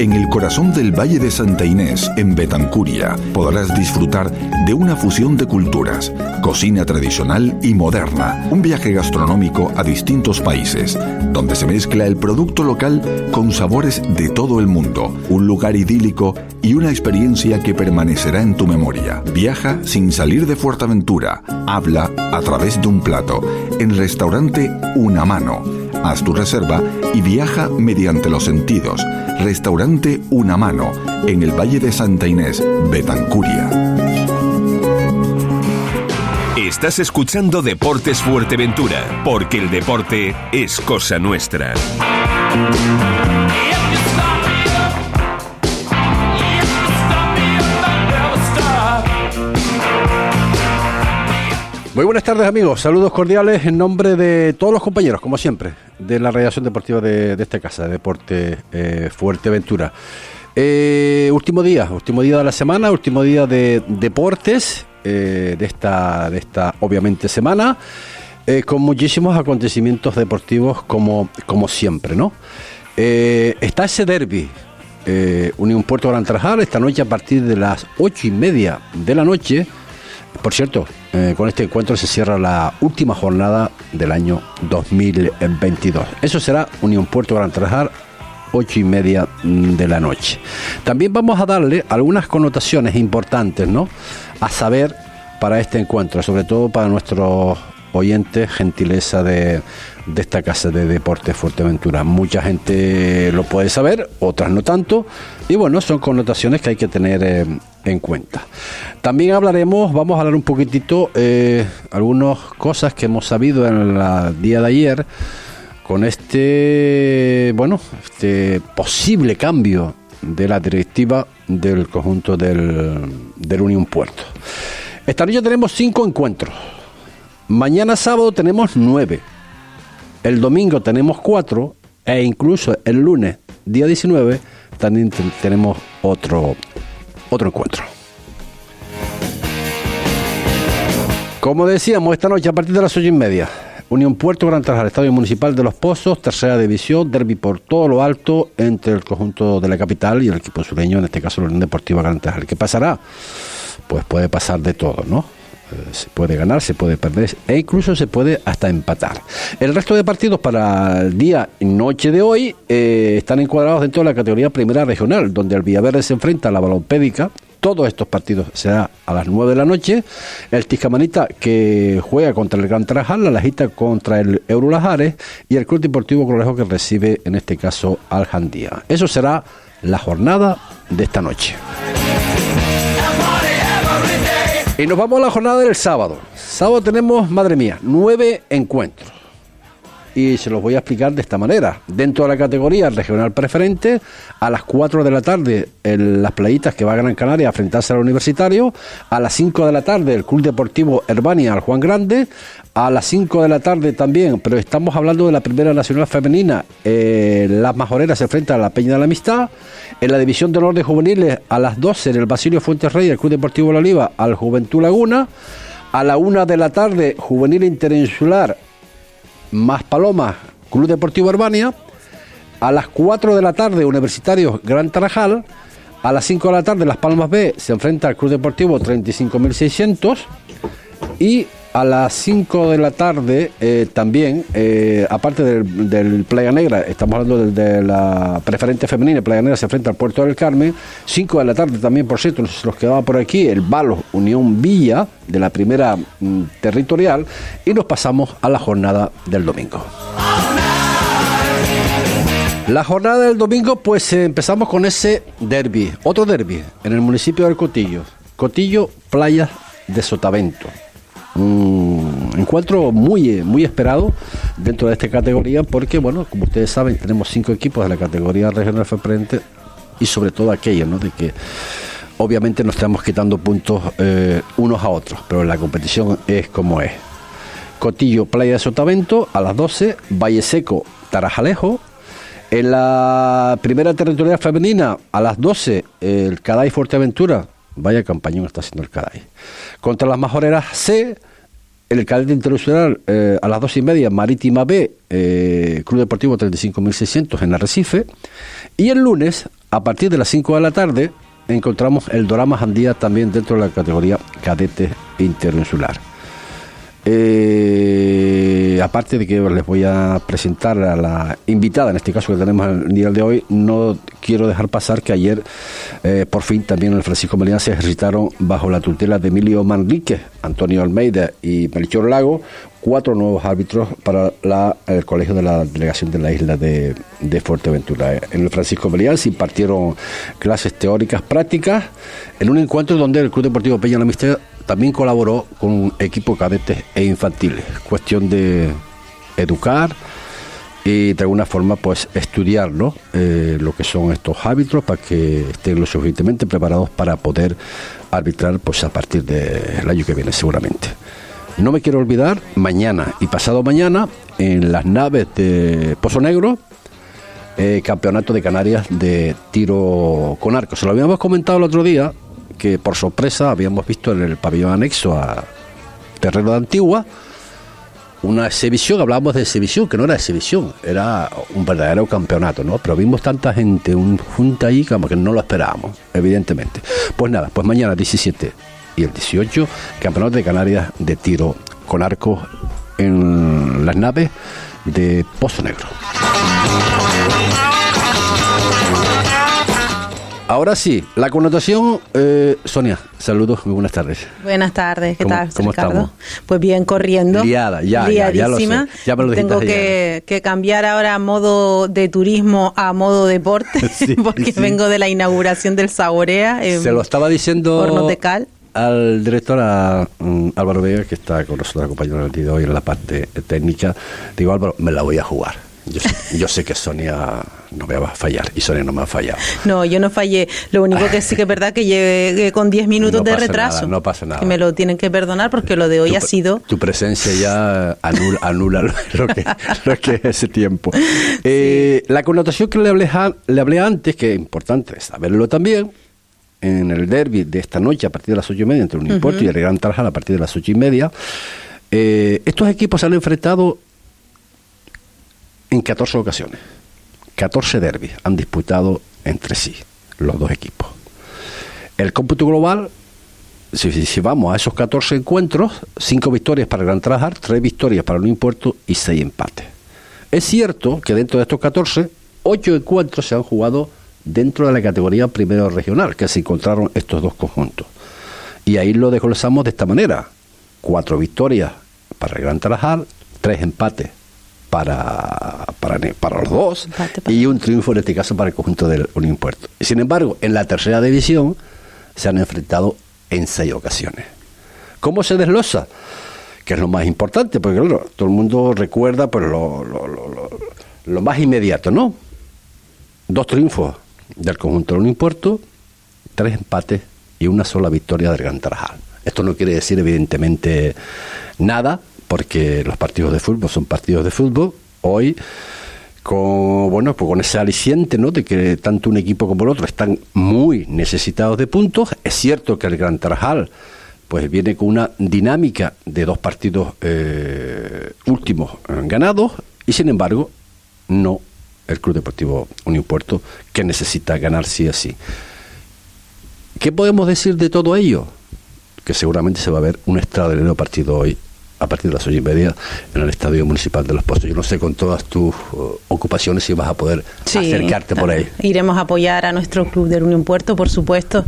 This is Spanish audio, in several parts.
En el corazón del Valle de Santa Inés, en Betancuria, podrás disfrutar de una fusión de culturas, cocina tradicional y moderna, un viaje gastronómico a distintos países, donde se mezcla el producto local con sabores de todo el mundo, un lugar idílico y una experiencia que permanecerá en tu memoria. Viaja sin salir de Fuerteventura, habla a través de un plato, en restaurante Una Mano. Haz tu reserva y viaja mediante los sentidos Restaurante Una Mano, en el Valle de Santa Inés, Betancuria. Estás escuchando Deportes Fuerteventura, porque el deporte es cosa nuestra. Muy buenas tardes amigos, saludos cordiales en nombre de todos los compañeros, como siempre, de la redacción deportiva de, esta casa, de Deporte eh, Fuerteventura. Eh, último día, último día de la semana, último día de deportes eh, de, esta, de esta, obviamente, semana, con muchísimos acontecimientos deportivos como, como siempre, ¿no? está ese derby, Unión Puerto Gran Trajal, esta noche a partir de las ocho y media de la noche, por cierto, eh, con este encuentro se cierra la última jornada del año 2022. Eso será Unión Puerto Gran Trajar, ocho y media de la noche. También vamos a darle algunas connotaciones importantes, ¿no? A saber para este encuentro, sobre todo para nuestros oyentes, gentileza de, de esta casa de deportes Fuerteventura. Mucha gente lo puede saber, otras no tanto, y bueno, son connotaciones que hay que tener eh, en cuenta. También hablaremos, vamos a hablar un poquitito, eh, algunas cosas que hemos sabido en el día de ayer con este, bueno, este posible cambio de la directiva del conjunto del, del Unión Puerto. Esta noche tenemos cinco encuentros. Mañana sábado tenemos nueve. El domingo tenemos cuatro. E incluso el lunes, día 19, también tenemos otro, otro encuentro. Como decíamos, esta noche a partir de las ocho y media, Unión Puerto Gran Trajal, Estadio Municipal de Los Pozos, tercera división, derby por todo lo alto entre el conjunto de la capital y el equipo sureño, en este caso la Unión Deportiva Gran Trajal. ¿Qué pasará? Pues puede pasar de todo, ¿no? Eh, se puede ganar, se puede perder e incluso se puede hasta empatar. El resto de partidos para el día y noche de hoy eh, están encuadrados dentro de la categoría primera regional, donde el Villaverde se enfrenta a la Balompédica. Todos estos partidos serán a las 9 de la noche. El Tiscamanita que juega contra el Gran Trajal, la Lajita contra el Eurolajares y el Club Deportivo Colegio que recibe en este caso al Jandía. Eso será la jornada de esta noche. Y nos vamos a la jornada del sábado. Sábado tenemos, madre mía, nueve encuentros. Y se los voy a explicar de esta manera. Dentro de la categoría regional preferente, a las 4 de la tarde, en las playitas que va a Gran Canaria a enfrentarse al universitario. A las 5 de la tarde, el Club Deportivo Herbania al Juan Grande. A las 5 de la tarde también, pero estamos hablando de la Primera Nacional Femenina, eh, las Majoreras se enfrentan a la Peña de la Amistad. En la División de Honor de Juveniles, a las 12 en el Basilio Fuentes Rey, el Club Deportivo La Oliva al Juventud Laguna. A la 1 de la tarde, Juvenil Interinsular más Palomas, Club Deportivo Herbania. A las 4 de la tarde, Universitarios Gran Tarajal. A las 5 de la tarde, Las Palmas B se enfrenta al Club Deportivo 35.600. Y a las 5 de la tarde eh, también, eh, aparte del, Playa Negra, estamos hablando de, la preferente femenina, Playa Negra se enfrenta al Puerto del Carmen, 5 de la tarde también, por cierto, nos los quedaba por aquí, el Balo Unión Villa, de la primera mm, territorial, y nos pasamos a la jornada del domingo. La jornada del domingo, pues eh, empezamos con ese derby, otro derby, en el municipio del Cotillo. Cotillo, Playa de Sotavento un encuentro muy, muy esperado dentro de esta categoría porque, bueno, como ustedes saben, tenemos cinco equipos de la categoría regional preferente y sobre todo aquellos, ¿no? De que obviamente nos estamos quitando puntos eh, unos a otros, pero la competición es como es. Cotillo, Playa de Sotavento, a las 12, Valle Seco, Tarajalejo. En la primera territorial femenina, a las 12, el Caday Fuerteventura, Vaya campañón está haciendo el Caday. Contra las majoreras C, el cadete internacional eh, a las dos y media, Marítima B, eh, Club Deportivo 35.600 en Arrecife. Y el lunes a partir de las 5 de la tarde encontramos el Dorama Jandía también dentro de la categoría cadete interinsular. Eh, aparte de que les voy a presentar a la invitada, en este caso que tenemos el día de hoy, no quiero dejar pasar que ayer, eh, por fin, también el Francisco Melina se ejercitaron bajo la tutela de Emilio Manrique, Antonio Almeida y Melchor Lago, cuatro nuevos árbitros para el colegio de la delegación de la isla de, Fuerteventura. En el Francisco Melián se impartieron clases teóricas prácticas en un encuentro donde el Club Deportivo Peña la Mister también colaboró con un equipo cadetes e infantiles. Cuestión de educar y de alguna forma pues estudiar eh, lo que son estos árbitros para que estén lo suficientemente preparados para poder arbitrar pues a partir del año que viene seguramente. No me quiero olvidar, mañana y pasado mañana, en las naves de Pozo Negro, eh, Campeonato de Canarias de tiro con arco. Se lo habíamos comentado el otro día, que por sorpresa habíamos visto en el pabellón anexo a Terreno de Antigua una exhibición, hablábamos de exhibición, que no era exhibición, era un verdadero campeonato, ¿no? Pero vimos tanta gente un, junta ahí como que no lo esperábamos, evidentemente. Pues nada, pues mañana 17 y el 18, Campeonato de Canarias de tiro con arco en las naves de Pozo Negro. Ahora sí, la connotación, eh, Sonia, saludos, muy buenas tardes. Buenas tardes, ¿qué tal, ¿cómo Estamos? Pues bien, corriendo. Liada, ya, ya, ya, lo sé. Ya me lo Tengo que, que, cambiar ahora modo de turismo a modo deporte, porque vengo de la inauguración del Saborea. Se lo estaba diciendo de Cal. al director a, mm, Álvaro Vega, que está con nosotros acompañando el día de hoy en la parte técnica. Digo, Álvaro, me la voy a jugar yo, sé que Sonia no me va a fallar y Sonia no me ha fallado. No, yo no fallé. Lo único que sí que es verdad que llegué con 10 minutos de retraso. no pasa nada. Que me lo tienen que perdonar porque lo de hoy ha sido. Tu presencia ya anula, lo, que, es ese tiempo. Eh, la connotación que le hablé, le hablé antes, que es importante saberlo también, en el derby de esta noche a partir de las ocho y media entre un importo y el Gran Tarjal a partir de las ocho y media. Eh, estos equipos se han enfrentado en 14 ocasiones. 14 derbis han disputado entre sí los dos equipos. El cómputo global, si, vamos a esos 14 encuentros, 5 victorias para Gran Trabajar, 3 victorias para el Impuerto y 6 empates. Es cierto que dentro de estos 14, 8 encuentros se han jugado dentro de la categoría primero regional, que se encontraron estos dos conjuntos. Y ahí lo desglosamos de esta manera. 4 victorias para el Gran Trabajar, 3 empates para, para, para los dos y un triunfo en este caso para el conjunto del Unión Puerto. Sin embargo, en la tercera división se han enfrentado en seis ocasiones. ¿Cómo se deslosa? Que es lo más importante, porque claro, todo el mundo recuerda pues, lo, lo, lo, lo, más inmediato, ¿no? Dos triunfos del conjunto del Unión Puerto, tres empates y una sola victoria del Gran Tarajal. Esto no quiere decir, evidentemente, nada, porque los partidos de fútbol son partidos de fútbol. Hoy, con, bueno, pues con ese aliciente ¿no? de que tanto un equipo como el otro están muy necesitados de puntos. Es cierto que el Gran Tarajal pues viene con una dinámica de dos partidos eh, últimos ganados y sin embargo no el Club Deportivo Unión Puerto que necesita ganar sí así. ¿Qué podemos decir de todo ello? Que seguramente se va a ver un extraordinario partido hoy a partir de las ocho y media en el Estadio Municipal de Los Pozos. Yo no sé con todas tus uh, ocupaciones si vas a poder acercarte por ahí. Iremos a apoyar a nuestro club de Unión Puerto, por supuesto.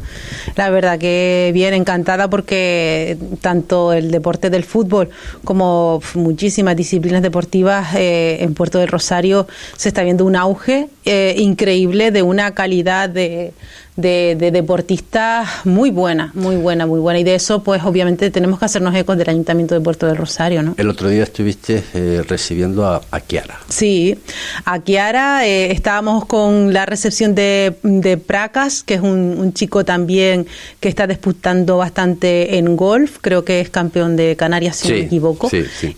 La verdad que bien encantada porque tanto el deporte del fútbol como muchísimas disciplinas deportivas eh, en Puerto del Rosario se está viendo un auge eh, increíble de una calidad de de, deportistas muy buena, muy buena, muy buena. Y de eso, pues obviamente tenemos que hacernos ecos del Ayuntamiento de Puerto del Rosario, ¿no? El otro día estuviste eh, recibiendo a, a, Kiara. Sí, a Kiara eh, estábamos con la recepción de, de Pracas, que es un, chico también que está disputando bastante en golf, creo que es campeón de Canarias, si no me equivoco.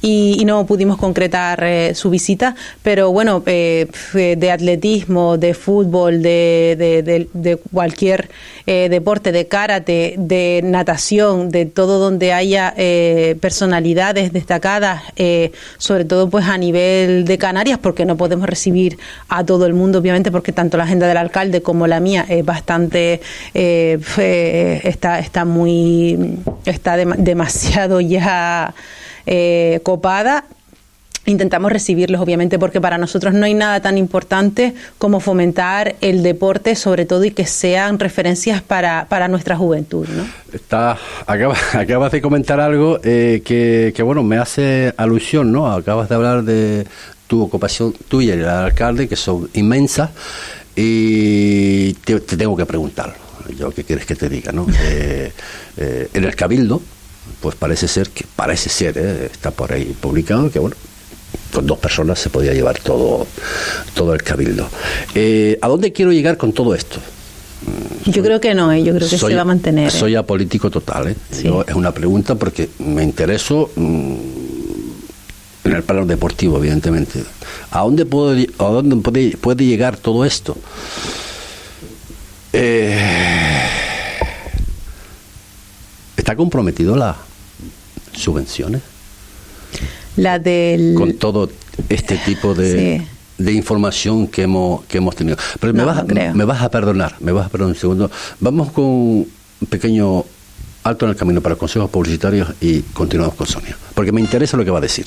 Y, no pudimos concretar eh, su visita, pero bueno, de atletismo, de fútbol, de, de, de, de cualquier eh, deporte de karate, de natación, de todo donde haya eh, personalidades destacadas, eh, sobre todo pues a nivel de Canarias, porque no podemos recibir a todo el mundo, obviamente, porque tanto la agenda del alcalde como la mía es bastante está está muy está demasiado ya copada intentamos recibirlos, obviamente, porque para nosotros no hay nada tan importante como fomentar el deporte, sobre todo, y que sean referencias para, para nuestra juventud. ¿no? Está, acabas, de comentar algo eh, que, que, bueno, me hace alusión, ¿no? Acabas de hablar de tu ocupación tuya y el alcalde, que son inmensas, y te, tengo que preguntar, yo qué quieres que te diga, ¿no? Eh, eh, en el Cabildo, pues parece ser que, parece ser, está por ahí publicado, que bueno, con dos personas se podía llevar todo, todo el cabildo. Eh, ¿A dónde quiero llegar con todo esto? Yo creo que no, eh, yo creo que se va a mantener. ¿eh? Soy apolítico total. ¿eh? es una pregunta porque me intereso mm, en el plano deportivo, evidentemente. ¿A dónde, puedo, a dónde puede, puede llegar todo esto? ¿Está comprometido las subvenciones? La del... Con todo este tipo de, de información que hemos, que hemos tenido. Pero me, vas, me vas a perdonar, me vas a perdonar un segundo. Vamos con un pequeño alto en el camino para consejos publicitarios y continuamos con Sonia, porque me interesa lo que va a decir.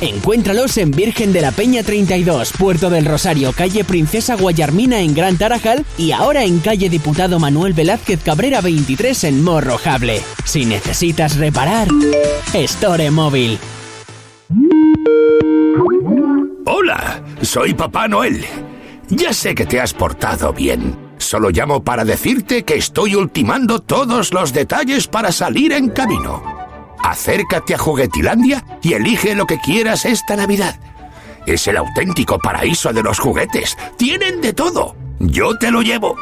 Encuéntralos en Virgen de la Peña 32, Puerto del Rosario, calle Princesa Guayarmina en Gran Tarajal y ahora en calle Diputado Manuel Velázquez Cabrera 23 en Morrojable. Si necesitas reparar, Store Móvil. Hola, soy Papá Noel. Ya sé que te has portado bien. Solo llamo para decirte que estoy ultimando todos los detalles para salir en camino. Acércate a Juguetilandia y elige lo que quieras esta Navidad. Es el auténtico paraíso de los juguetes. Tienen de todo. Yo te lo llevo.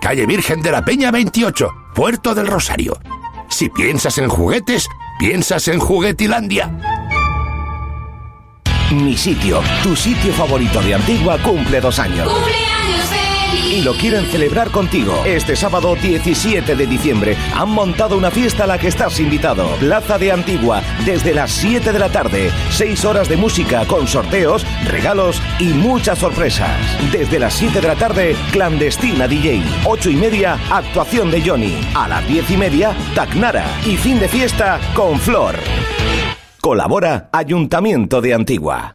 Calle Virgen de la Peña 28, Puerto del Rosario. Si piensas en juguetes, piensas en Juguetilandia. Mi sitio, tu sitio favorito de Antigua, cumple dos años y lo quieren celebrar contigo. Este sábado 17 de diciembre han montado una fiesta a la que estás invitado. Plaza de Antigua, desde las 7 de la tarde. 6 horas de música con sorteos, regalos y muchas sorpresas. Desde las 7 de la tarde, clandestina DJ. 8 y media, actuación de Johnny. A las 10 y media, Tacnara. Y fin de fiesta con Flor. Colabora Ayuntamiento de Antigua.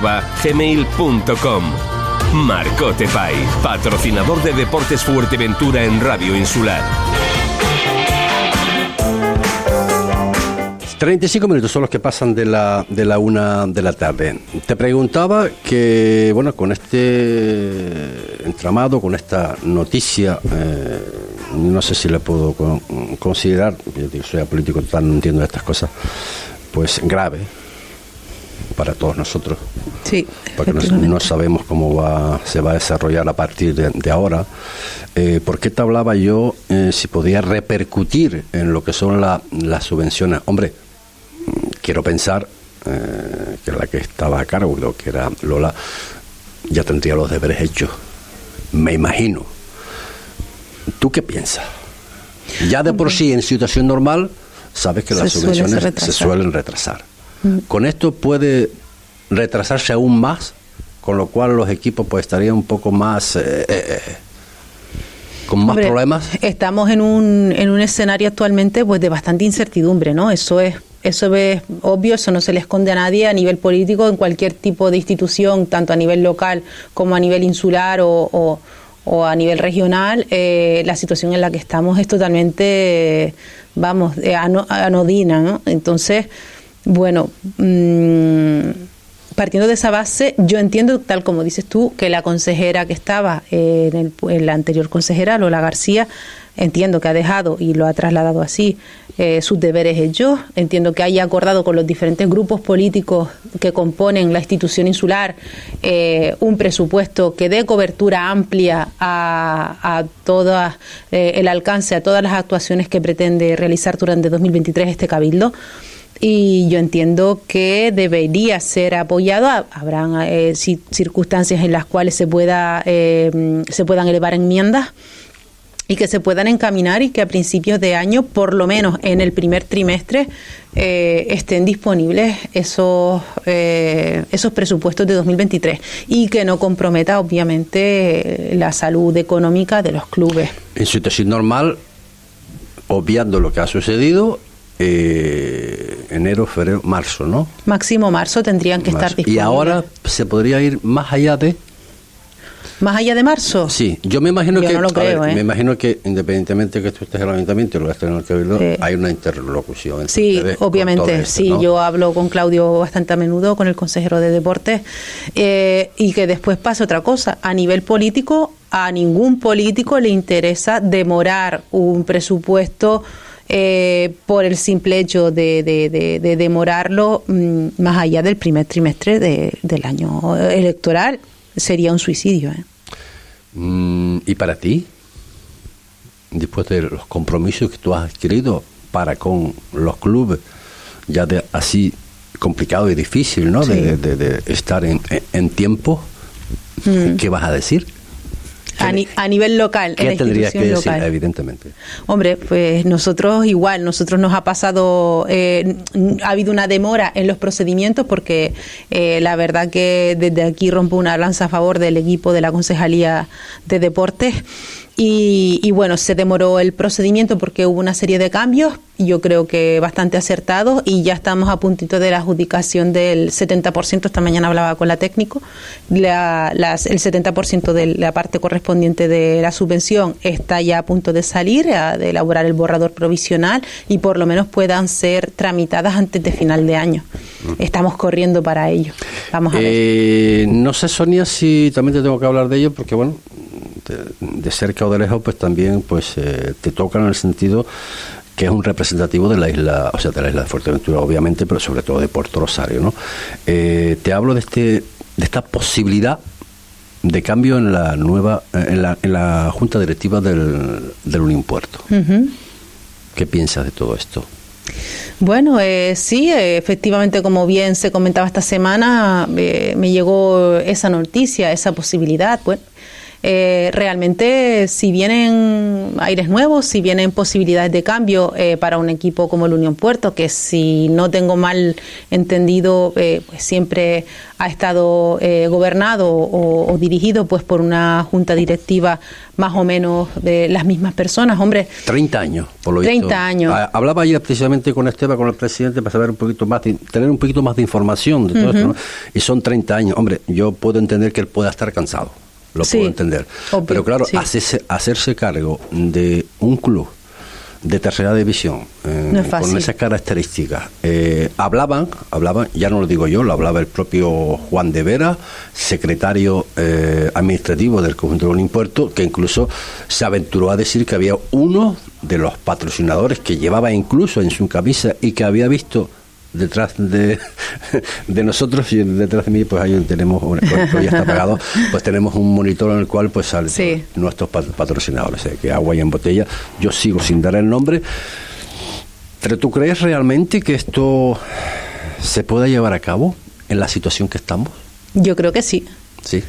gmail.com. Marcote patrocinador de Deportes Fuerteventura en Radio Insular. 35 minutos son los que pasan de la, de la una de la tarde. Te preguntaba que, bueno, con este entramado, con esta noticia, eh, no sé si le puedo considerar, yo soy político no entiendo estas cosas, pues grave, para todos nosotros. Sí, porque no, sabemos cómo va, se va a desarrollar a partir de, ahora. Eh, ¿Por qué te hablaba yo eh, si podía repercutir en lo que son las subvenciones? Hombre, quiero pensar eh, que la que estaba a cargo, que era Lola, ya tendría los deberes hechos. Me imagino. ¿Tú qué piensas? Ya de por sí, en situación normal, sabes que las subvenciones se suelen retrasar. Con esto puede retrasarse aún más, con lo cual los equipos pues estarían un poco más... Eh, eh, con más problemas. Estamos en un, en un escenario actualmente pues de bastante incertidumbre, ¿no? Eso es eso es obvio, eso no se le esconde a nadie a nivel político, en cualquier tipo de institución, tanto a nivel local como a nivel insular o, o, a nivel regional, eh, la situación en la que estamos es totalmente, vamos, eh, anodina, ¿no? Entonces, bueno, mmm, partiendo de esa base, yo entiendo, tal como dices tú, que la consejera que estaba en, el, la anterior consejera, Lola García, entiendo que ha dejado y lo ha trasladado así eh, sus deberes hechos. Entiendo que haya acordado con los diferentes grupos políticos que componen la institución insular eh, un presupuesto que dé cobertura amplia a, a todo eh, el alcance, a todas las actuaciones que pretende realizar durante 2023 este cabildo y yo entiendo que debería ser apoyado. Habrán eh, circunstancias en las cuales se pueda eh, se puedan elevar enmiendas y que se puedan encaminar y que a principios de año, por lo menos en el primer trimestre, eh, estén disponibles esos esos presupuestos de 2023 y que no comprometa obviamente la salud económica de los clubes. En situación normal, obviando lo que ha sucedido, eh, enero, febrero, marzo, ¿no? Máximo marzo tendrían que estar disponibles. Y ahora se podría ir más allá de más allá de marzo. Sí, yo me imagino que no lo creo, ¿eh? me imagino que independientemente que tú estés en el ayuntamiento y lo estés en el cabildo, hay una interlocución. Entre sí, obviamente, sí, yo hablo con Claudio bastante a menudo, con el consejero de deportes, eh, y que después pase otra cosa. A nivel político, a ningún político le interesa demorar un presupuesto eh, por el simple hecho de, de, demorarlo mm, más allá del primer trimestre del año electoral. Sería un suicidio. ¿eh? Mm, ¿Y para ti? Después de los compromisos que tú has adquirido para con los clubes, ya de así complicado y difícil, ¿no? De, estar en, en tiempo, mm. ¿qué vas a decir? A, nivel local. ¿Qué tendrías que decir, evidentemente? Hombre, pues nosotros igual, nosotros nos ha pasado, eh, ha habido una demora en los procedimientos porque eh, la verdad que desde aquí rompo una lanza a favor del equipo de la Concejalía de Deportes y, bueno, se demoró el procedimiento porque hubo una serie de cambios, yo creo que bastante acertados, y ya estamos a puntito de la adjudicación del 70%. Esta mañana hablaba con la técnico. La, las, el 70% de la parte correspondiente de la subvención está ya a punto de salir, de elaborar el borrador provisional y por lo menos puedan ser tramitadas antes de final de año. Estamos corriendo para ello. Vamos a ver. Eh, no sé, Sonia, si también te tengo que hablar de ello, porque bueno, de, cerca o de lejos, pues también pues eh, te toca en el sentido que es un representativo de la isla, o sea, de la isla de Fuerteventura, obviamente, pero sobre todo de Puerto Rosario, ¿no? Eh, te hablo de este, de esta posibilidad de cambio en la nueva, en la, en la junta directiva del, del Unión Puerto. ¿Qué piensas de todo esto? Bueno, eh, sí, efectivamente, como bien se comentaba esta semana, me llegó esa noticia, esa posibilidad. Bueno, eh, realmente si vienen aires nuevos, si vienen posibilidades de cambio eh, para un equipo como el Unión Puerto, que si no tengo mal entendido, eh, pues siempre ha estado gobernado o, dirigido pues por una junta directiva más o menos de las mismas personas, hombre. 30 años, por lo 30 años. Ah, hablaba ayer precisamente con Esteban, con el presidente, para saber un poquito más, tener un poquito más de información de todo esto, ¿no? Y son 30 años. Hombre, yo puedo entender que él pueda estar cansado lo puedo entender. Pero claro, hacerse, cargo de un club de tercera división eh, con esas características eh, hablaban hablaban ya no lo digo yo lo hablaba el propio Juan de Vera secretario eh, administrativo del conjunto de un impuesto que incluso se aventuró a decir que había uno de los patrocinadores que llevaba incluso en su camisa y que había visto detrás de, de, nosotros y detrás de mí pues ahí tenemos ya está apagado pues tenemos un monitor en el cual pues salen nuestros patrocinadores que agua y en botella. Yo sigo sin dar el nombre. Pero tú crees realmente que esto se pueda llevar a cabo en la situación que estamos yo creo que sí. Sí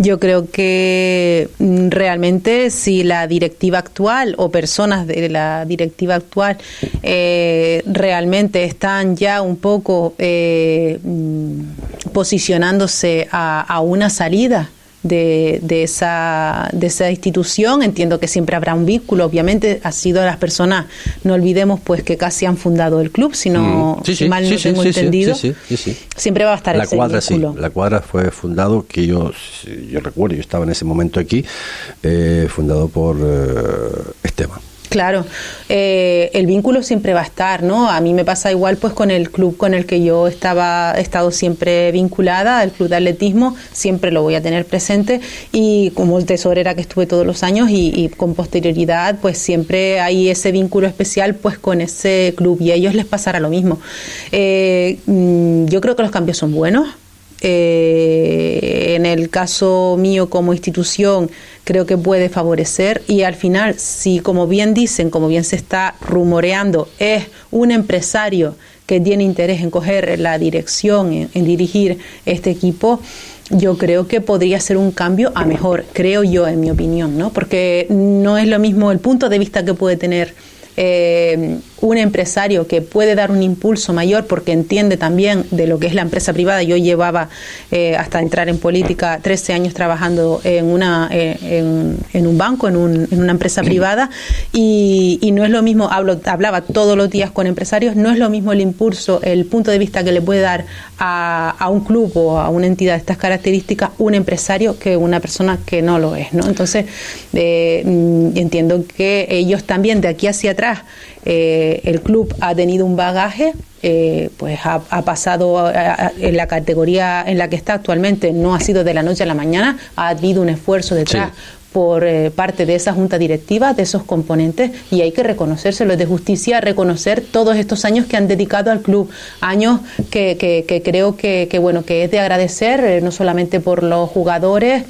yo creo que mm, realmente si la directiva actual o personas de la directiva actual eh, realmente están ya un poco eh, mm, posicionándose a, una salida de, de, esa, de esa institución. Entiendo que siempre habrá un vínculo, obviamente, ha sido las personas, no olvidemos pues que casi han fundado el club, si, no, Mm. mal no tengo entendido. Siempre va a estar la ese cuadra, vínculo. Sí, la cuadra fue fundado, que yo, yo recuerdo, yo estaba en ese momento aquí, eh, fundado por eh, Esteban. Claro, eh, el vínculo siempre va a estar, ¿no? A mí me pasa igual pues con el club con el que yo estaba, he estado siempre vinculada, el club de atletismo, siempre lo voy a tener presente y como tesorera que estuve todos los años y, y con posterioridad pues siempre hay ese vínculo especial pues con ese club y a ellos les pasará lo mismo. Eh, mm, yo creo que los cambios son buenos, eh, en el caso mío como institución creo que puede favorecer y al final si como bien dicen, como bien se está rumoreando, es un empresario que tiene interés en coger la dirección, en, en dirigir este equipo, yo creo que podría ser un cambio a mejor, creo yo en mi opinión, ¿no? Porque no es lo mismo el punto de vista que puede tener eh, un empresario que puede dar un impulso mayor porque entiende también de lo que es la empresa privada. Yo llevaba eh, hasta entrar en política 13 años trabajando en, una, eh, en, en, un banco, en, un, una empresa privada y, no es lo mismo, hablo, hablaba todos los días con empresarios, no es lo mismo el impulso, el punto de vista que le puede dar a, un club o a una entidad de estas características un empresario que una persona que no lo es. ¿no? Entonces, eh, entiendo que ellos también de aquí hacia atrás eh, el club ha tenido un bagaje, eh, pues ha, ha pasado a, a, en la categoría en la que está actualmente, no ha sido de la noche a la mañana, ha habido un esfuerzo detrás. Sí por eh, parte de esa junta directiva, de esos componentes, y hay que reconocérselo. Es de justicia reconocer todos estos años que han dedicado al club, años que, que, que creo que, que, bueno, que es de agradecer, eh, no solamente por los jugadores,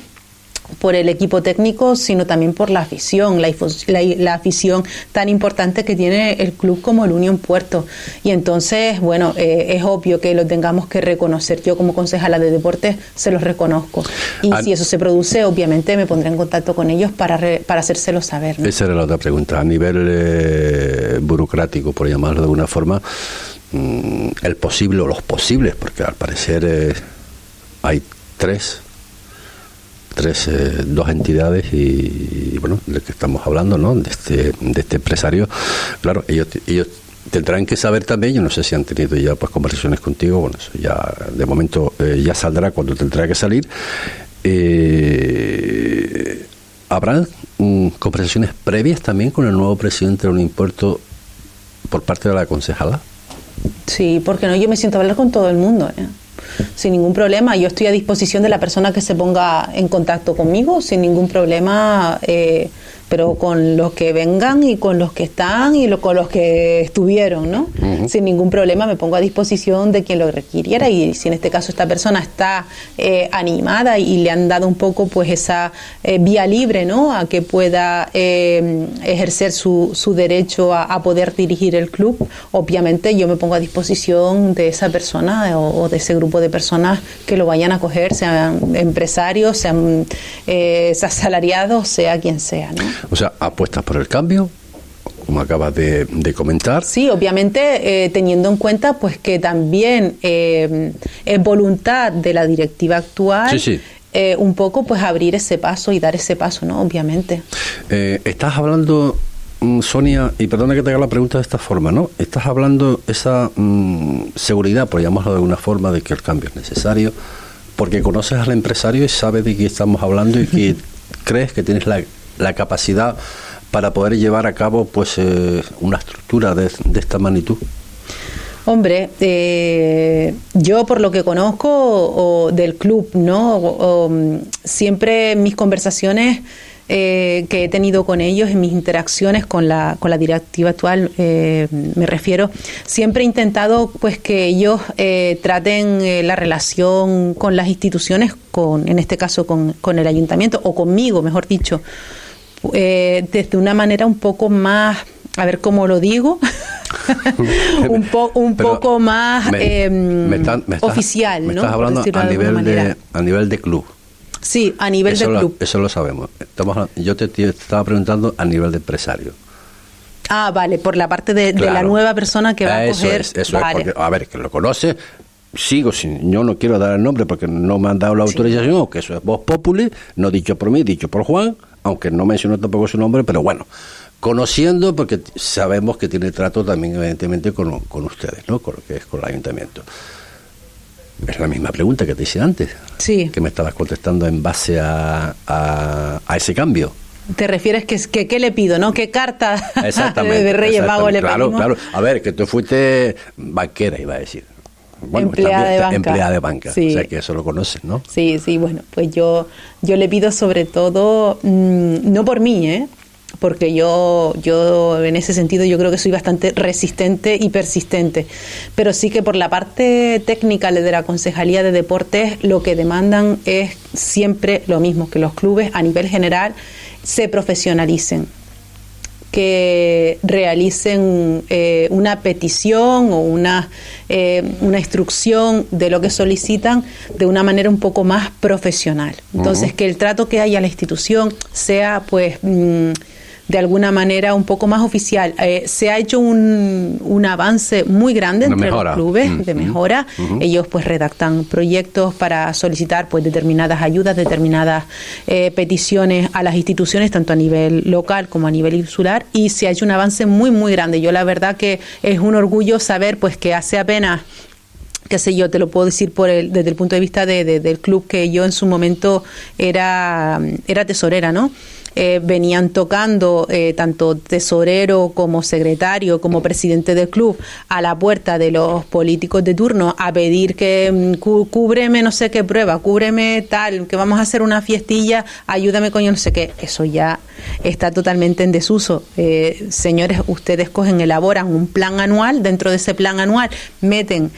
por el equipo técnico, sino también por la afición, la, la, la, afición tan importante que tiene el club como el Unión Puerto. Y entonces, bueno, eh, es obvio que lo tengamos que reconocer. Yo como concejala de deportes se los reconozco. Y a si eso se produce, obviamente me pondré en contacto con ellos para, re, para hacérselo saber. ¿no? Esa era la otra pregunta. A nivel eh, burocrático, por llamarlo de alguna forma, mmm, el posible o los posibles, porque al parecer eh, hay tres tres, eh, dos entidades y, y, bueno, de que estamos hablando, ¿no? De este, de este empresario. Claro, ellos, ellos tendrán que saber también, yo no sé si han tenido ya pues conversaciones contigo, bueno, eso ya de momento eh, ya saldrá cuando tendrá que salir. Eh, ¿Habrá mm, conversaciones previas también con el nuevo presidente de un impuesto por parte de la concejala? Sí, porque no, yo me siento a hablar con todo el mundo. ¿eh? Sin ningún problema. Yo estoy a disposición de la persona que se ponga en contacto conmigo, sin ningún problema, eh, pero con los que vengan y con los que están y lo, con los que estuvieron, ¿no? Uh -huh. Sin ningún problema me pongo a disposición de quien lo requiriera y si en este caso esta persona está eh, animada y le han dado un poco pues esa eh, vía libre, ¿no? A que pueda eh, ejercer su, su derecho a, a, poder dirigir el club, obviamente yo me pongo a disposición de esa persona o, o de ese grupo de personas que lo vayan a coger, sean empresarios, sean eh, asalariados, sea quien sea, ¿no? O sea, apuestas por el cambio, como acabas de, de comentar. Sí, obviamente eh, teniendo en cuenta pues que también eh, es voluntad de la directiva actual. Sí, sí. Eh, un poco pues abrir ese paso y dar ese paso, ¿no? Obviamente. Eh, estás hablando mm, Sonia, y perdona que te haga la pregunta de esta forma, ¿no? Estás hablando esa mmm, seguridad, por llamarlo de alguna forma, de que el cambio es necesario, porque conoces al empresario y sabes de qué estamos hablando y que crees que tienes la la capacidad para poder llevar a cabo pues eh, una estructura de, de, esta magnitud? Hombre, eh, yo por lo que conozco o, del club, ¿no? O, o, siempre en mis conversaciones eh, que he tenido con ellos, en mis interacciones con la, con la directiva actual, eh, me refiero, siempre he intentado pues que ellos traten la relación con las instituciones, con, en este caso con, con el ayuntamiento, o conmigo, mejor dicho, eh, desde una manera un poco más, a ver cómo lo digo, un, po, un poco más me, eh, me están, me estás, oficial, me ¿no? Estás hablando a nivel, de, a nivel de club. Sí, a nivel eso de lo, club. Eso lo sabemos. Estamos, yo te, te, estaba preguntando a nivel de empresario. Ah, vale, por la parte de, claro. de la nueva persona que va a eso coger. Es, eso vale. es, porque, a ver, que lo conoce, sigo sin, yo no quiero dar el nombre porque no me han dado la autorización, que eso es Voz Populi, no dicho por mí, dicho por Juan, aunque no mencionó tampoco su nombre, pero bueno, conociendo porque sabemos que tiene trato también evidentemente con, con ustedes, ¿no? Con lo que es con el ayuntamiento. Es la misma pregunta que te hice antes. Sí. Que me estabas contestando en base a, a, ese cambio. ¿Te refieres que, que qué le pido, no? ¿Qué carta de Reyes Magos le Claro, claro. A ver, que tú fuiste banquera, iba a decir. Bueno, empleada de banca. Empleada de banca. O sea, que eso lo conoces, ¿no? Sí, sí, bueno, pues yo, yo le pido sobre todo, mm, no por mí, ¿eh? porque yo, yo en ese sentido yo creo que soy bastante resistente y persistente, pero sí que por la parte técnica de la Concejalía de Deportes lo que demandan es siempre lo mismo, que los clubes a nivel general se profesionalicen que realicen eh, una petición o una, eh, una instrucción de lo que solicitan de una manera un poco más profesional. Entonces, que el trato que haya a la institución sea, pues, mm, de alguna manera un poco más oficial. Eh, se ha hecho un, un avance muy grande entre los clubes mm, de mejora. Mm. Ellos pues redactan proyectos para solicitar pues determinadas ayudas, determinadas eh, peticiones a las instituciones, tanto a nivel local como a nivel insular, y se ha hecho un avance muy, muy grande. Yo la verdad que es un orgullo saber pues que hace apenas qué sé yo, te lo puedo decir por el, desde el punto de vista de, del club que yo en su momento era, era tesorera, ¿no? Eh, venían tocando eh, tanto tesorero como secretario como presidente del club a la puerta de los políticos de turno a pedir que mm, cúbreme no sé qué prueba, cúbreme tal, que vamos a hacer una fiestilla, ayúdame coño no sé qué. Eso ya está totalmente en desuso. Eh, señores, ustedes cogen, elaboran un plan anual, dentro de ese plan anual meten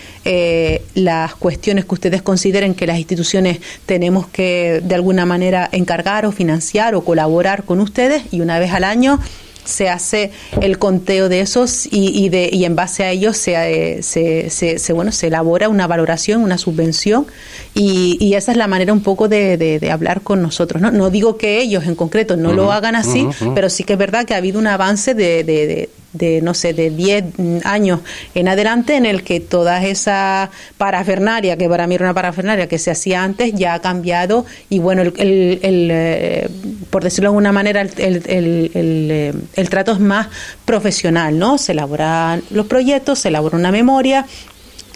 las cuestiones que ustedes consideren que las instituciones tenemos que de alguna manera encargar o financiar o colaborar con ustedes y una vez al año se hace el conteo de esos y, de, y en base a ellos se, se, se, bueno, se elabora una valoración, una subvención y, y esa es la manera un poco de, de, hablar con nosotros. ¿no? no digo que ellos en concreto no lo hagan así, pero sí que es verdad que ha habido un avance de, de, no sé, de 10 años en adelante en el que toda esa parafernaria, que para mí era una parafernaria que se hacía antes, ya ha cambiado y bueno, el, el, eh, por decirlo de alguna manera, el, eh, el, trato es más profesional, ¿no? Se elaboran los proyectos, se elabora una memoria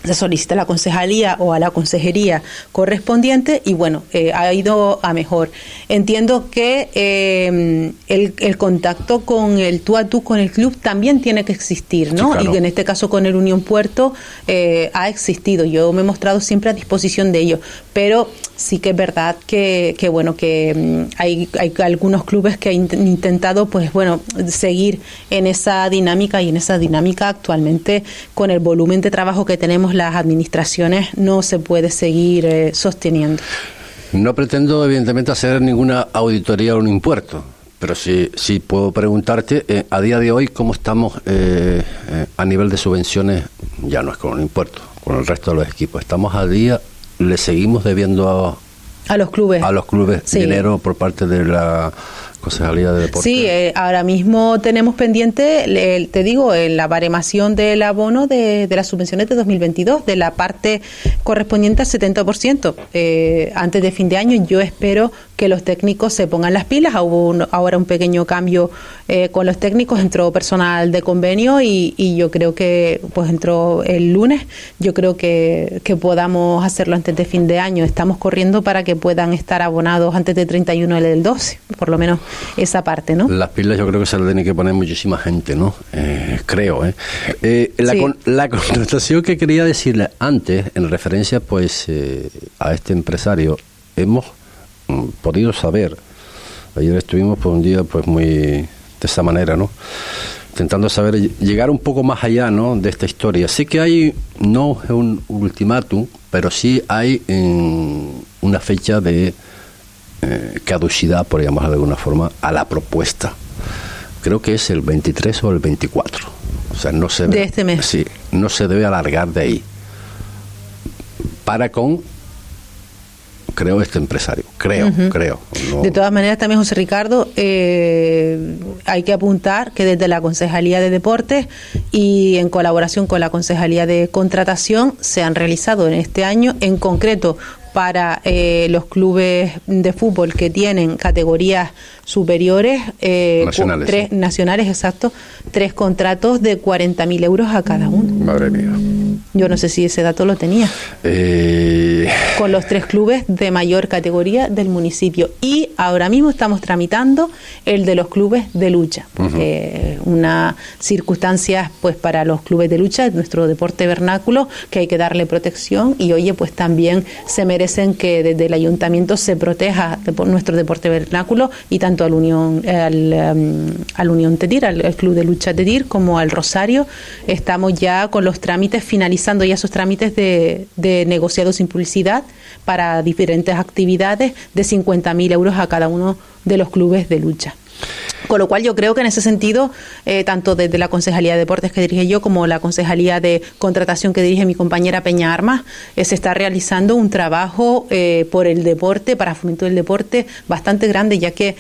se solicita a la concejalía o a la consejería correspondiente y bueno, eh, ha ido a mejor. Entiendo que eh, el, contacto con el tú a tú con el club también tiene que existir, ¿no? Y en este caso con el Unión Puerto eh, ha existido. Yo me he mostrado siempre a disposición de ellos, pero sí que es verdad que, que bueno, que mm, hay, hay algunos clubes que han intentado, pues bueno, seguir en esa dinámica y en esa dinámica actualmente con el volumen de trabajo que tenemos las administraciones no se puede seguir eh, sosteniendo. No pretendo, evidentemente, hacer ninguna auditoría o un impuesto, pero sí, sí puedo preguntarte, eh, a día de hoy, ¿cómo estamos eh, a nivel de subvenciones? Ya no es con un impuesto, con el resto de los equipos. Estamos a día, le seguimos debiendo a, a los clubes. A los clubes dinero por parte de la Concejalía de Deportes. Sí, eh, ahora mismo tenemos pendiente, te digo, en la baremación del abono de, las subvenciones de 2022, de la parte correspondiente al 70%. Eh, antes de fin de año yo espero que los técnicos se pongan las pilas. Hubo ahora un pequeño cambio eh, con los técnicos, entró personal de convenio y, y, yo creo que pues entró el lunes. Yo creo que, que podamos hacerlo antes de fin de año. Estamos corriendo para que puedan estar abonados antes de 31 del 12, por lo menos esa parte, ¿no? Las pilas yo creo que se las tiene que poner muchísima gente, ¿no? Eh, creo, ¿eh? eh la, la contratación que quería decirle antes, en referencia pues eh, a este empresario, hemos mm, podido saber, ayer estuvimos por un día pues muy de esa manera, ¿no? intentando saber, llegar un poco más allá ¿no? de esta historia. Sí que hay, no un ultimátum, pero sí hay una fecha de eh, caducidad, por llamarlo de alguna forma, a la propuesta. Creo que es el 23 o el 24. O sea, no se de este mes. Sí, no se debe alargar de ahí. Para con creo, este empresario. Creo, creo. De todas maneras, también, José Ricardo, eh, hay que apuntar que desde la Concejalía de Deportes y en colaboración con la Concejalía de Contratación se han realizado en este año, en concreto, para eh, los clubes de fútbol que tienen categorías superiores, eh, nacionales. tres nacionales, exacto, tres contratos de 40.000 euros a cada uno. Madre mía. Yo no sé si ese dato lo tenía. Eh... Con los tres clubes de mayor categoría del municipio. Y ahora mismo estamos tramitando el de los clubes de lucha. una circunstancia pues para los clubes de lucha, nuestro deporte vernáculo, que hay que darle protección y oye, pues también se merecen que desde el ayuntamiento se proteja nuestro deporte vernáculo y tanto al Unión, al, um, al Unión Tetir, al, Club de Lucha Tetir, como al Rosario. Estamos ya con los trámites, finalizando ya esos trámites de, de negociados sin publicidad para diferentes actividades de 50.000 euros a cada uno de los clubes de lucha. Con lo cual yo creo que en ese sentido, eh, tanto desde la Concejalía de Deportes que dirige yo como la Concejalía de Contratación que dirige mi compañera Peña Armas, eh, se está realizando un trabajo eh, por el deporte, para fomento del deporte, bastante grande, ya que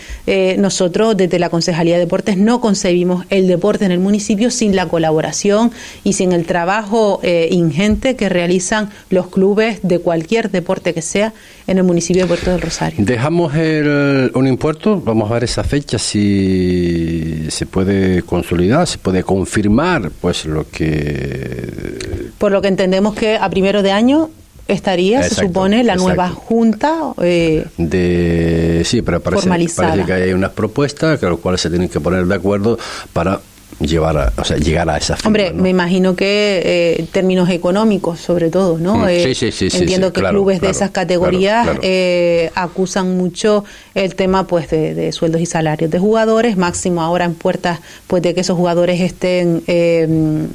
nosotros desde la Concejalía de Deportes no concebimos el deporte en el municipio sin la colaboración y sin el trabajo ingente que realizan los clubes de cualquier deporte que sea en el municipio de Puerto del Rosario. Dejamos un impuesto, vamos a ver esa fecha si se puede consolidar, se puede confirmar, pues lo que... Por lo que entendemos que a primero de año estaría, se supone, la nueva junta eh, de sí, pero parece, parece, que hay unas propuestas con las cuales se tienen que poner de acuerdo para llevar a, o sea, llegar a esa Hombre, me imagino que eh, términos económicos, sobre todo, ¿no? Mm, sí, sí, sí, entiendo que clubes de esas categorías eh, acusan mucho el tema, pues, de, sueldos y salarios de jugadores, máximo ahora en puertas, pues, de que esos jugadores estén eh,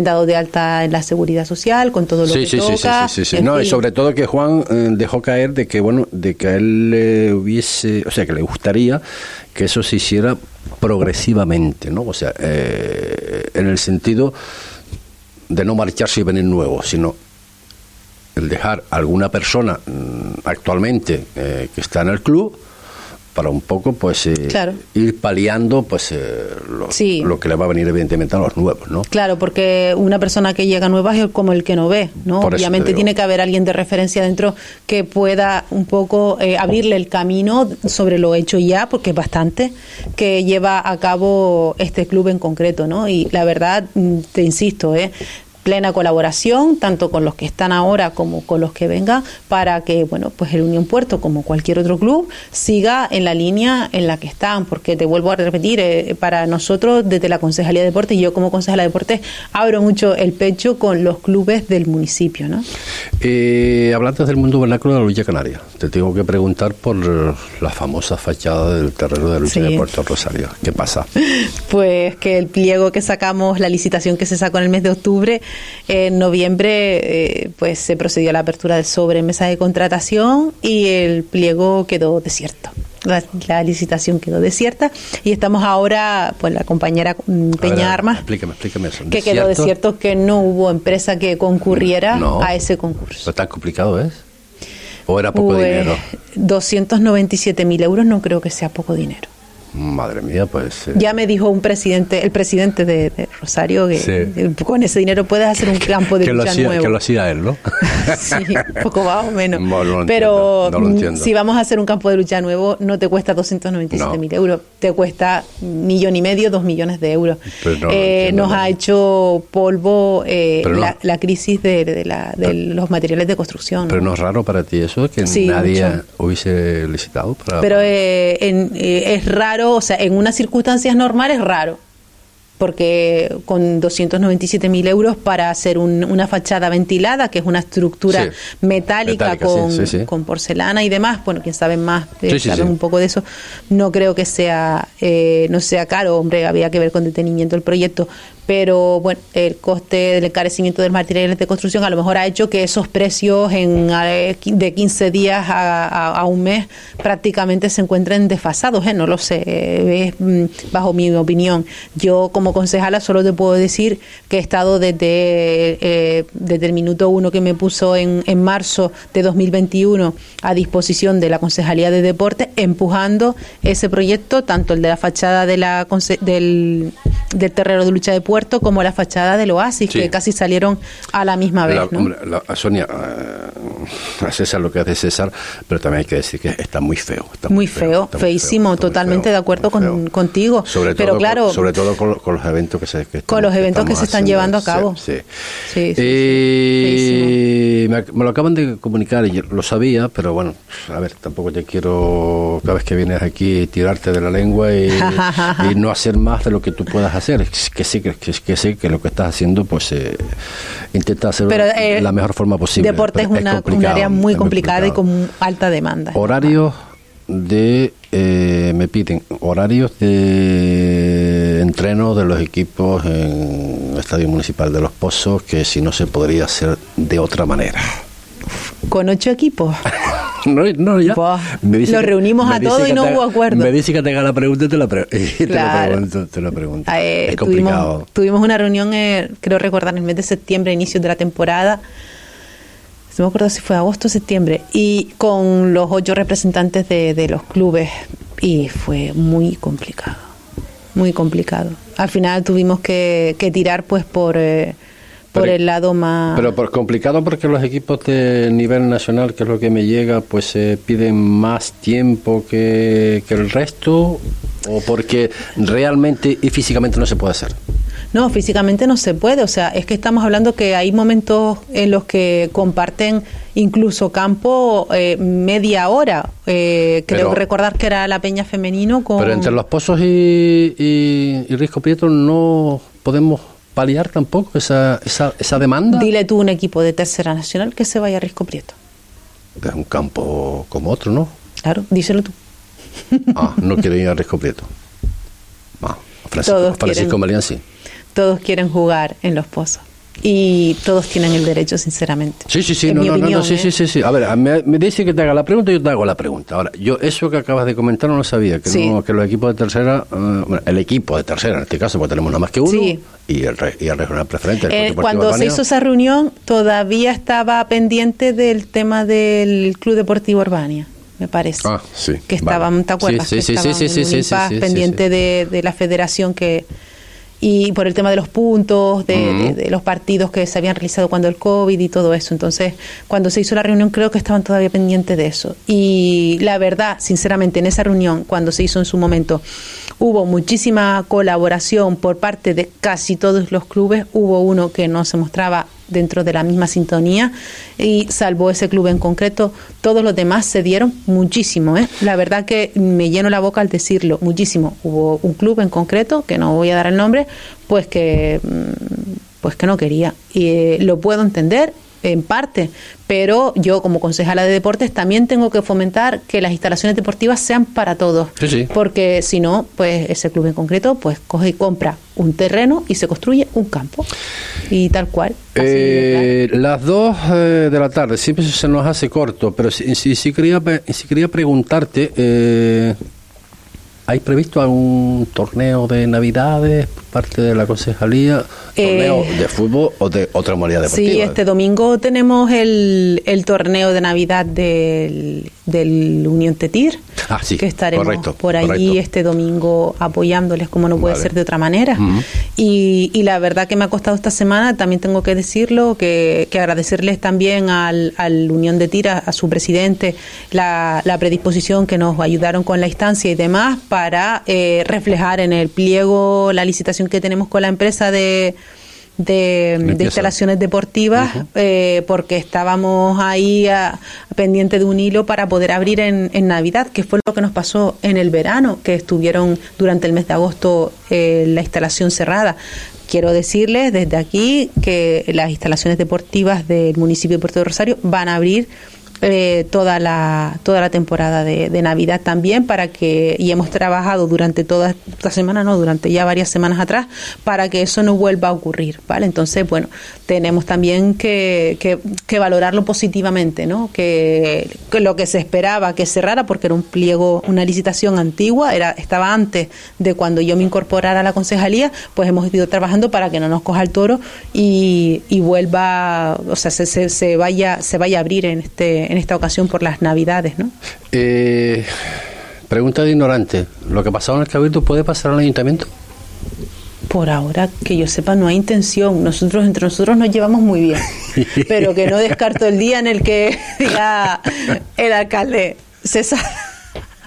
dados de alta en la seguridad social con todo lo que toca. Sí, sí, sí, No, y sobre todo que Juan eh, dejó caer de que bueno, de que a él le hubiese, o sea, que le gustaría que eso se hiciera progresivamente, ¿no? O sea, eh, en el sentido de no marcharse y venir nuevo, sino el dejar a alguna persona mm, actualmente eh, que está en el club para un poco pues eh, ir paliando pues eh, lo, que le va a venir evidentemente a los nuevos no claro porque una persona que llega nueva es como el que no ve no obviamente tiene que haber alguien de referencia dentro que pueda un poco eh, abrirle el camino sobre lo hecho ya porque es bastante que lleva a cabo este club en concreto no y la verdad mm, te insisto eh plena colaboración, tanto con los que están ahora como con los que vengan, para que, bueno, pues el Unión Puerto, como cualquier otro club, siga en la línea en la que están, porque te vuelvo a repetir, eh, para nosotros, desde la Concejalía de Deportes, y yo como concejala de Deportes, abro mucho el pecho con los clubes del municipio, ¿no? Eh, hablando del mundo vernáculo de la Lucha Canaria, te tengo que preguntar por la famosa fachada del terreno de lucha de Puerto Rosario. ¿Qué pasa? Pues que el pliego que sacamos, la licitación que se sacó en el mes de octubre, en noviembre eh, pues se procedió a la apertura de sobre mesa de contratación y el pliego quedó desierto. La, licitación quedó desierta y estamos ahora, pues la compañera mm, Peña Armas, explíqueme, explíqueme eso. que quedó desierto que no hubo empresa que concurriera a ese concurso. ¿Tan complicado es? ¿O era poco pues, dinero? 297 mil euros no creo que sea poco dinero. Madre mía, pues. Eh. Ya me dijo un presidente, el presidente de, Rosario, que con ese dinero puedes hacer un campo de lucha nuevo. Que lo hacía él, ¿no? sí, poco más o menos. Pero si vamos a hacer un campo de lucha nuevo, no te cuesta 297 mil euros, te cuesta millón y medio, dos millones de euros. Pues eh, nos ha hecho polvo eh, la, crisis de, los materiales de construcción. Pero no es raro para ti eso, que nadie hubiese licitado. Para, pero es raro o sea, en unas circunstancias normales raro, porque con 297 mil euros para hacer una fachada ventilada, que es una estructura metálica, con, porcelana y demás, bueno, quien sabe más, eh, saben un poco de eso, no creo que sea, eh, no sea caro, hombre, había que ver con detenimiento el proyecto, pero bueno, el coste del encarecimiento del material de construcción a lo mejor ha hecho que esos precios en eh, de 15 días a, un mes prácticamente se encuentren desfasados, ¿eh? no lo sé, es mm, bajo mi opinión. Yo como concejala solo te puedo decir que he estado desde, eh, desde el minuto uno que me puso en, en marzo de 2021 a disposición de la Concejalía de Deporte, empujando ese proyecto, tanto el de la fachada de la, del, del terreno de lucha de como la fachada del Oasis, que casi salieron a la misma vez. Sonia, eh, a César lo que hace César, pero también hay que decir que está muy feo. muy, feo, feísimo, totalmente de acuerdo con, contigo. Sobre pero todo, claro, con, sobre todo con, los eventos que se Con los eventos que, se están llevando a cabo. Sí. sí. sí, me, me, lo acaban de comunicar y yo lo sabía, pero bueno, a ver, tampoco te quiero cada vez que vienes aquí tirarte de la lengua y, no hacer más de lo que tú puedas hacer. Que sí, que, que, sé que lo que estás haciendo, pues eh, intenta hacerlo de eh, la mejor forma posible. Deporte es, una, área muy complicada y con alta demanda. Horarios de, eh, me piden, horarios de entreno de los equipos en el Estadio Municipal de Los Pozos, que si no se podría hacer de otra manera. Con ocho equipos. no, no, ya. Lo reunimos a todos y no hubo acuerdo. Me dice que tenga la pregunta y te la, pregunto. Te la pregunto. Eh, es complicado. Tuvimos, una reunión, eh, creo recordar, en el mes de septiembre, inicio de la temporada. No me acuerdo si fue agosto o septiembre. Y con los ocho representantes de, los clubes. Y fue muy complicado. Muy complicado. Al final tuvimos que, tirar, pues, por. Eh, por el lado más... Pero por complicado porque los equipos de nivel nacional, que es lo que me llega, pues se piden más tiempo que, que el resto o porque realmente y físicamente no se puede hacer. No, físicamente no se puede. O sea, es que estamos hablando que hay momentos en los que comparten incluso campo eh, media hora. Eh, creo recordar que era la Peña Femenino con... Pero entre los Pozos y, y, y Risco Prieto no podemos paliar tampoco esa, esa, esa demanda? Dile tú un equipo de tercera nacional que se vaya a Risco Prieto. Es un campo como otro, ¿no? Claro, díselo tú. Ah, no quiere ir a Risco Prieto. Ah, Francisco, Francisco Malian sí. Todos quieren jugar en los pozos y todos tienen el derecho, sinceramente. Sí, sí, sí, no, no, no, sí, sí, sí, sí. A ver, me, dice que te haga la pregunta y yo te hago la pregunta. Ahora, yo eso que acabas de comentar no lo sabía, que, que los equipos de tercera, uh, bueno, el equipo de tercera en este caso, porque tenemos nada más que uno, y, el, y el regional preferente. Eh, cuando se hizo esa reunión, todavía estaba pendiente del tema del Club Deportivo Urbania me parece. Ah, sí. Que estaban, ¿te acuerdas? Sí, sí, sí, sí, sí, sí, sí, pendiente de, de la federación que y por el tema de los puntos, de, los partidos que se habían realizado cuando el COVID y todo eso. Entonces, cuando se hizo la reunión creo que estaban todavía pendientes de eso. Y la verdad, sinceramente, en esa reunión, cuando se hizo en su momento, hubo muchísima colaboración por parte de casi todos los clubes. Hubo uno que no se mostraba dentro de la misma sintonía y salvo ese club en concreto, todos los demás se dieron muchísimo. ¿eh? La verdad que me lleno la boca al decirlo, muchísimo. Hubo un club en concreto, que no voy a dar el nombre, pues que, mm, pues que no quería. Y eh, lo puedo entender en parte, pero yo como concejala de deportes también tengo que fomentar que las instalaciones deportivas sean para todos, porque si no, pues ese club en concreto pues coge y compra un terreno y se construye un campo y tal cual. Eh, las dos eh, de la tarde siempre se nos hace corto, pero si, si, quería, si quería preguntarte, eh, ¿hay previsto algún torneo de Navidades por parte de la concejalía? ¿Torneo de fútbol o de otra modalidad deportiva? Sí, este domingo tenemos el, el torneo de Navidad del, del Unión Tetir, ah, que estaremos por allí este domingo apoyándoles como no puede ser de otra manera. y, y, la verdad que me ha costado esta semana, también tengo que decirlo, que, que agradecerles también al, al Unión de Tira, a su presidente, la, la, predisposición que nos ayudaron con la instancia y demás para eh, reflejar en el pliego la licitación que tenemos con la empresa de de, instalaciones deportivas eh, porque estábamos ahí pendiente de un hilo para poder abrir en, Navidad, que fue lo que nos pasó en el verano, que estuvieron durante el mes de agosto eh, la instalación cerrada. Quiero decirles desde aquí que las instalaciones deportivas del municipio de Puerto de Rosario van a abrir eh, toda la toda la temporada de, Navidad también para que y hemos trabajado durante toda esta semana no durante ya varias semanas atrás para que eso no vuelva a ocurrir vale entonces bueno tenemos también que, que, valorarlo positivamente no que, lo que se esperaba que cerrara porque era un pliego una licitación antigua era estaba antes de cuando yo me incorporara a la concejalía pues hemos ido trabajando para que no nos coja el toro y, y vuelva o sea se, se, se vaya se vaya a abrir en este en esta ocasión por las Navidades, ¿no? Eh, pregunta de ignorante, ¿lo que pasaba en el Cabildo puede pasar al Ayuntamiento? Por ahora, que yo sepa, no hay intención. Nosotros, entre nosotros, nos llevamos muy bien. Pero que no descarto el día en el que diga el alcalde, César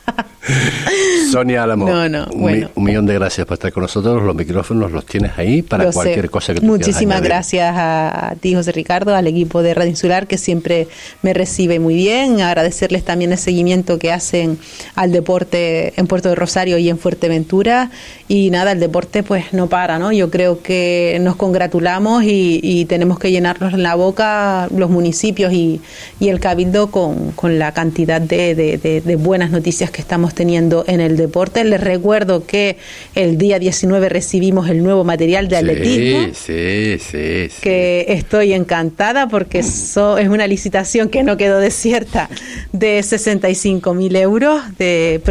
Sonia Álamo, un, millón de gracias por estar con nosotros. Los micrófonos los tienes ahí para cualquier cosa que tú Muchísimas gracias a ti, José Ricardo, al equipo de Radio Insular que siempre me recibe muy bien. Agradecerles también el seguimiento que hacen al deporte en Puerto de Rosario y en Fuerteventura. Y nada, el deporte pues no para, ¿no? Yo creo que nos congratulamos y, tenemos que llenarnos la boca los municipios y, el Cabildo con, la cantidad de buenas noticias que estamos teniendo en el deporte. Les recuerdo que el día 19 recibimos el nuevo material de atletismo. Sí, sí, sí. Que estoy encantada porque eso es una licitación que no quedó desierta de 65 mil euros de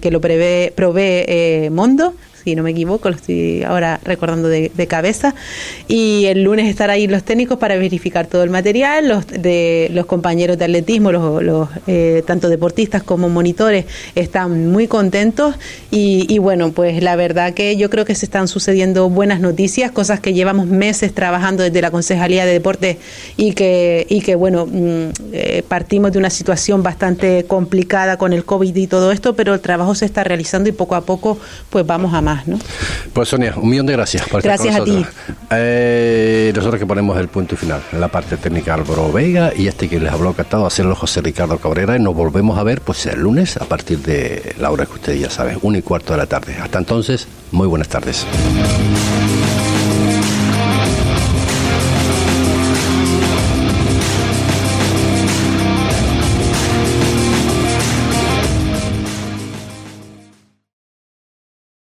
que lo prevé, provee eh, Mondo si no me equivoco, lo estoy ahora recordando de, cabeza. Y el lunes estar ahí los técnicos para verificar todo el material, los, de, los compañeros de atletismo, los, eh, tanto deportistas como monitores, están muy contentos. Y, bueno, pues la verdad que yo creo que se están sucediendo buenas noticias, cosas que llevamos meses trabajando desde la Concejalía de Deportes y que, y que bueno, mm, eh, partimos de una situación bastante complicada con el COVID y todo esto, pero el trabajo se está realizando y poco a poco pues vamos a más. Pues Sonia, un millón de gracias por estar gracias con nosotros. a ti. Eh, nosotros que ponemos el punto final, en la parte técnica Álvaro Vega y este que les habló cantado, hacerlo José Ricardo Cabrera y nos volvemos a ver pues el lunes a partir de la hora que ustedes ya saben, una y cuarto de la tarde. Hasta entonces, muy buenas tardes.